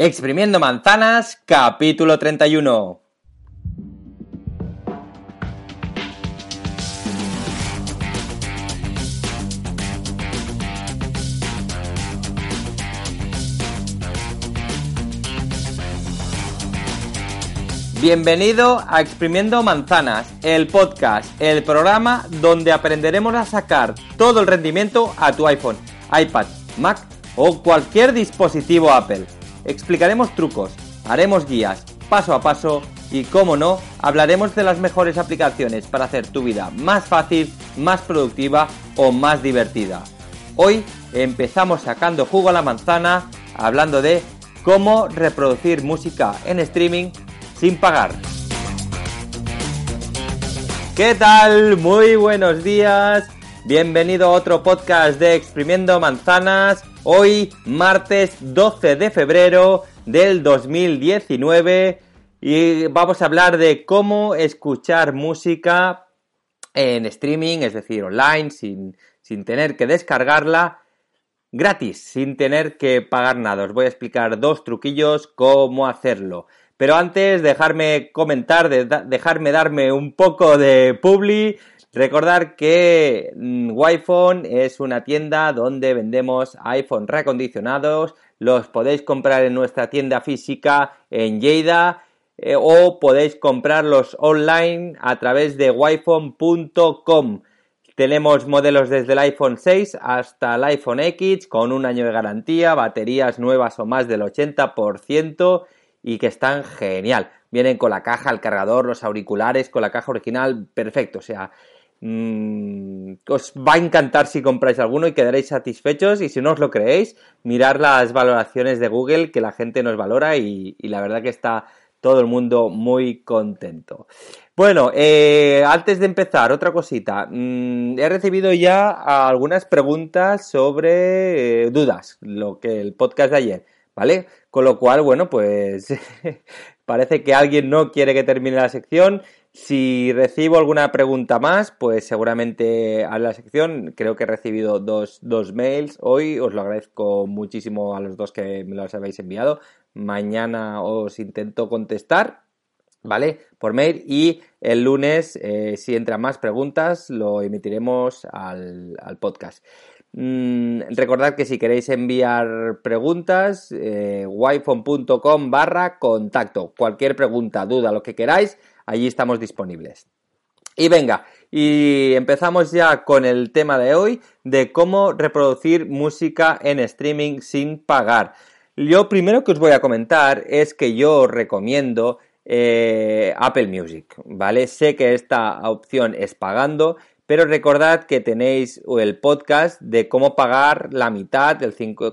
Exprimiendo manzanas, capítulo 31. Bienvenido a Exprimiendo Manzanas, el podcast, el programa donde aprenderemos a sacar todo el rendimiento a tu iPhone, iPad, Mac o cualquier dispositivo Apple. Explicaremos trucos, haremos guías paso a paso y, como no, hablaremos de las mejores aplicaciones para hacer tu vida más fácil, más productiva o más divertida. Hoy empezamos sacando jugo a la manzana hablando de cómo reproducir música en streaming sin pagar. ¿Qué tal? Muy buenos días. Bienvenido a otro podcast de Exprimiendo Manzanas. Hoy, martes 12 de febrero del 2019. Y vamos a hablar de cómo escuchar música en streaming, es decir, online, sin, sin tener que descargarla gratis, sin tener que pagar nada. Os voy a explicar dos truquillos cómo hacerlo. Pero antes, dejarme comentar, dejarme darme un poco de publi. Recordar que mm, iPhone es una tienda donde vendemos iPhone recondicionados. Los podéis comprar en nuestra tienda física en Lleida eh, o podéis comprarlos online a través de wiphone.com. Tenemos modelos desde el iPhone 6 hasta el iPhone X con un año de garantía, baterías nuevas o más del 80% y que están genial. Vienen con la caja, el cargador, los auriculares, con la caja original, perfecto. O sea, mmm, os va a encantar si compráis alguno y quedaréis satisfechos. Y si no os lo creéis, mirar las valoraciones de Google, que la gente nos valora y, y la verdad que está todo el mundo muy contento. Bueno, eh, antes de empezar, otra cosita. Mm, he recibido ya algunas preguntas sobre eh, dudas, lo que el podcast de ayer. ¿vale? Con lo cual, bueno, pues parece que alguien no quiere que termine la sección. Si recibo alguna pregunta más, pues seguramente a la sección. Creo que he recibido dos, dos, mails hoy. Os lo agradezco muchísimo a los dos que me los habéis enviado. Mañana os intento contestar, ¿vale? Por mail. Y el lunes, eh, si entran más preguntas, lo emitiremos al, podcast. Mm, recordad que si queréis enviar preguntas, eh, barra contacto. Cualquier pregunta, duda, lo que queráis, allí estamos disponibles. Y venga, y empezamos ya con el tema de hoy de cómo reproducir música en streaming sin pagar. Yo primero que os voy a comentar es que yo recomiendo eh, Apple Music, ¿vale? Sé que esta opción es pagando, pero recordad que tenéis el podcast de cómo pagar la mitad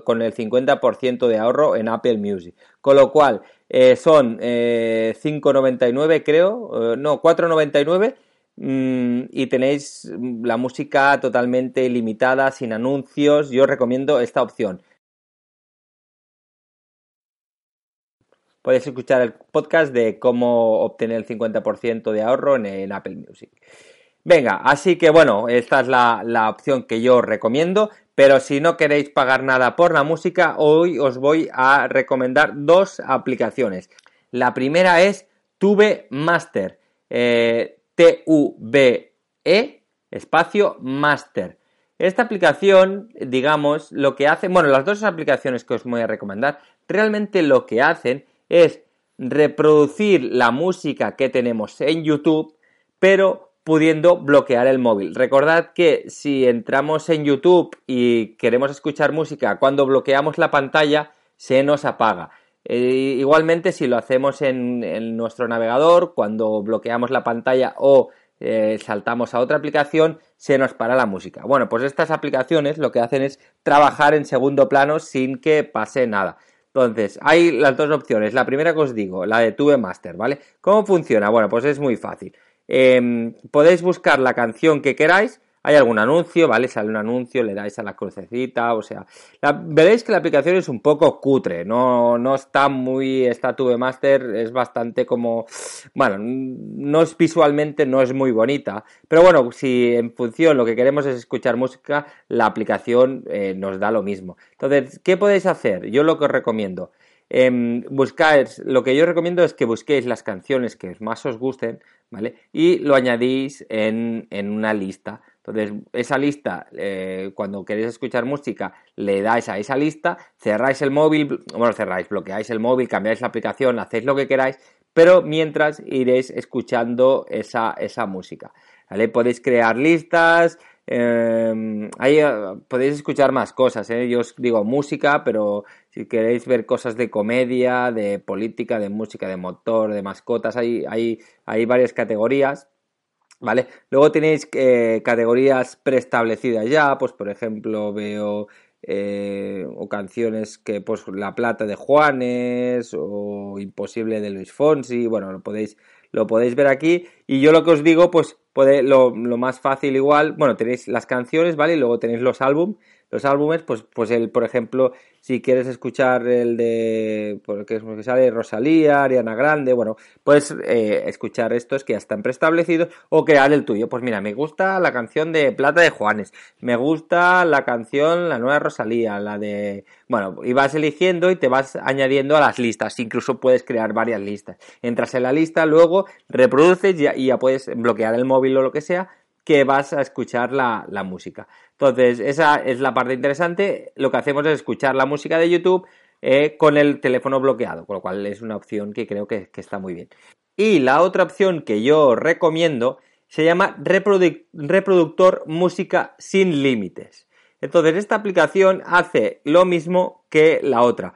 con el 50% de ahorro en Apple Music. Con lo cual, eh, son 5,99 eh, creo, eh, no, 4,99 mm, y tenéis la música totalmente ilimitada, sin anuncios. Yo recomiendo esta opción. Podéis escuchar el podcast de cómo obtener el 50% de ahorro en Apple Music. Venga, así que bueno, esta es la, opción que yo recomiendo, pero si no queréis pagar nada por la música, hoy os voy a recomendar dos aplicaciones. La primera es Tube Master, eh, T-U-B-E, espacio Master. Esta aplicación, digamos, lo que hace, bueno, las dos aplicaciones que os voy a recomendar, realmente lo que hacen es reproducir la música que tenemos en YouTube, pero pudiendo bloquear el móvil. Recordad que si entramos en YouTube y queremos escuchar música, cuando bloqueamos la pantalla se nos apaga. Eh, igualmente si lo hacemos en, nuestro navegador, cuando bloqueamos la pantalla o eh, saltamos a otra aplicación, se nos para la música. Bueno, pues estas aplicaciones lo que hacen es trabajar en segundo plano sin que pase nada. Entonces, hay las dos opciones. La primera que os digo, la de Tube Master, ¿vale? ¿Cómo funciona? Bueno, pues es muy fácil. Em, podéis buscar la canción que queráis. Hay algún anuncio, ¿vale? Sale un anuncio, le dais a la crucecita, o sea, veréis que la aplicación es un poco cutre, no, no está muy, esta Master es bastante como, bueno, no es visualmente, no es muy bonita, pero bueno, si en función lo que queremos es escuchar música, la aplicación eh, nos da lo mismo. Entonces, ¿qué podéis hacer? Yo lo que os recomiendo, eh, buscáis, lo que yo recomiendo es que busquéis las canciones que más os gusten, ¿vale? Y lo añadís en, en una lista. Entonces, esa lista, eh, cuando queréis escuchar música, le dais a esa lista, cerráis el móvil, bueno, cerráis, bloqueáis el móvil, cambiáis la aplicación, hacéis lo que queráis, pero mientras iréis escuchando esa, esa música. ¿vale? Podéis crear listas, eh, ahí eh, podéis escuchar más cosas, ¿eh? yo os digo música, pero si queréis ver cosas de comedia, de política, de música, de motor, de mascotas, hay, hay, hay varias categorías. ¿Vale? Luego tenéis eh, categorías preestablecidas ya, pues por ejemplo veo o canciones que pues La Plata de Juanes o Imposible de Luis Fonsi, bueno, lo podéis, lo podéis ver aquí y yo lo que os digo pues puede, lo, lo más fácil igual, bueno, tenéis las canciones, ¿vale? Y luego tenéis los álbumes los álbumes, pues, pues el, por ejemplo, si quieres escuchar el de, porque que sale Rosalía, Ariana Grande, bueno, puedes eh, escuchar estos que ya están preestablecidos o crear el tuyo. Pues mira, me gusta la canción de Plata de Juanes, me gusta la canción, la nueva Rosalía, la de, bueno, y vas eligiendo y te vas añadiendo a las listas, incluso puedes crear varias listas. Entras en la lista, luego reproduces y ya puedes bloquear el móvil o lo que sea que vas a escuchar la, música. Entonces, esa es la parte interesante. Lo que hacemos es escuchar la música de YouTube eh, con el teléfono bloqueado, con lo cual es una opción que creo que, está muy bien. Y la otra opción que yo recomiendo se llama reproductor música sin límites. Entonces, esta aplicación hace lo mismo que la otra,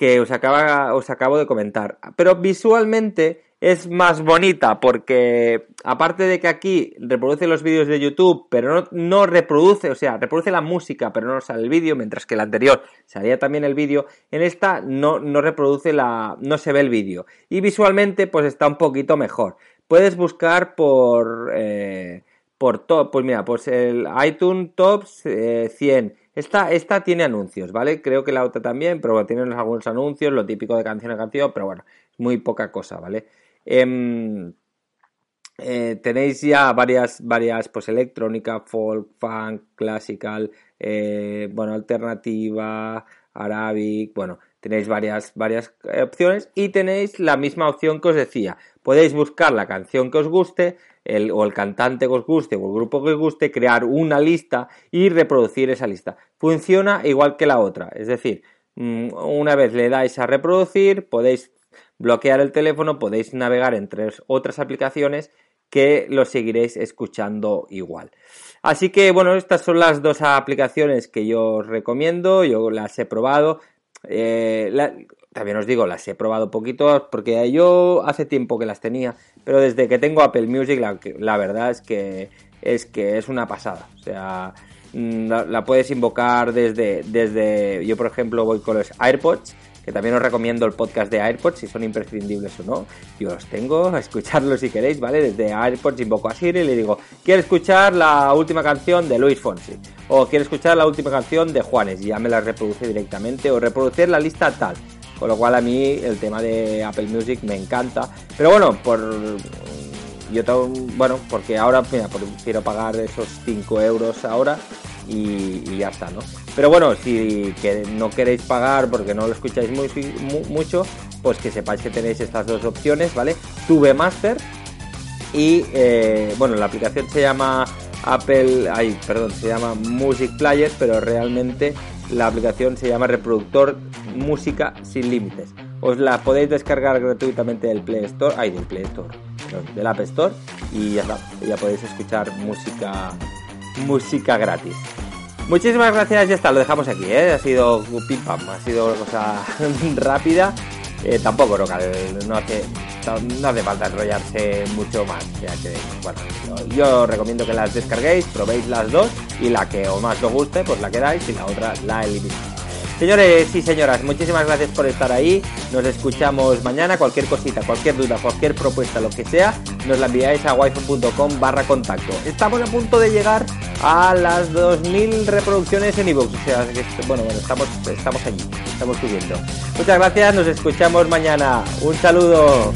que os, os acabo de comentar. Pero visualmente es más bonita porque aparte de que aquí reproduce los vídeos de YouTube, pero no, reproduce, o sea, reproduce la música, pero no sale el vídeo, mientras que el anterior salía también el vídeo, en esta no, no reproduce la, no se ve el vídeo. Y visualmente pues está un poquito mejor. Puedes buscar por, eh, por top, pues mira, pues el iTunes 100. Eh, esta, esta tiene anuncios, ¿vale? Creo que la otra también, pero tienen algunos anuncios, lo típico de canción a canción, pero bueno, es muy poca cosa, ¿vale? Em, eh, tenéis ya varias, varias, pues electrónica, folk, funk, classical, eh, bueno, alternativa, arabic, bueno, tenéis varias, varias eh, opciones y tenéis la misma opción que os decía. Podéis buscar la canción que os guste, el, o el cantante que os guste, o el grupo que os guste, crear una lista y reproducir esa lista. Funciona igual que la otra, es decir, mm, una vez le dais a reproducir, podéis bloquear el teléfono, podéis navegar entre otras aplicaciones que lo seguiréis escuchando igual. Así que bueno, estas son las dos aplicaciones que yo os recomiendo, yo las he probado. Eh, también os digo, las he probado poquito porque yo hace tiempo que las tenía, pero desde que tengo Apple Music la, verdad es que, es que es una pasada. O sea, mm, la, la, puedes invocar desde, desde, yo por ejemplo voy con los AirPods que también os recomiendo el podcast de AirPods si son imprescindibles o no. Yo los tengo, a escucharlos si queréis, ¿vale? Desde AirPods invoco a Siri y le digo, quiero escuchar la última canción de Luis Fonsi o quiero escuchar la última canción de Juanes y ya me la reproduce directamente o reproducir la lista tal. Con lo cual a mí el tema de Apple Music me encanta. Pero bueno, por yo tengo, bueno, porque ahora mira, quiero pagar esos 5 euros ahora y, ya está, ¿no? Pero bueno, si que no queréis pagar porque no lo escucháis muy, mucho, pues que sepáis que tenéis estas dos opciones, ¿vale? Tube Master y, eh, bueno, la aplicación se llama Apple, ay, perdón, se llama Music Player, pero realmente la aplicación se llama Reproductor Música Sin Límites. Os la podéis descargar gratuitamente del Play Store, ay, del Play Store, App Store y ya ya podéis escuchar música música gratis. Muchísimas gracias, ya está, lo dejamos aquí, ¿eh? ha sido pim pam, ha sido una cosa rápida, eh, tampoco no, hace, no hace falta enrollarse mucho más, ya que, bueno, yo, recomiendo que las descarguéis, probéis las dos y la que os más os guste, pues la quedáis y la otra la elimináis. Señores y señoras, muchísimas gracias por estar ahí. Nos escuchamos mañana. Cualquier cosita, cualquier duda, cualquier propuesta, lo que sea, nos la enviáis a wifi.com barra contacto. Estamos a punto de llegar a las 2000 reproducciones en iVoox. O sea, bueno, bueno, estamos, estamos allí, estamos subiendo. Muchas gracias, nos escuchamos mañana. Un saludo.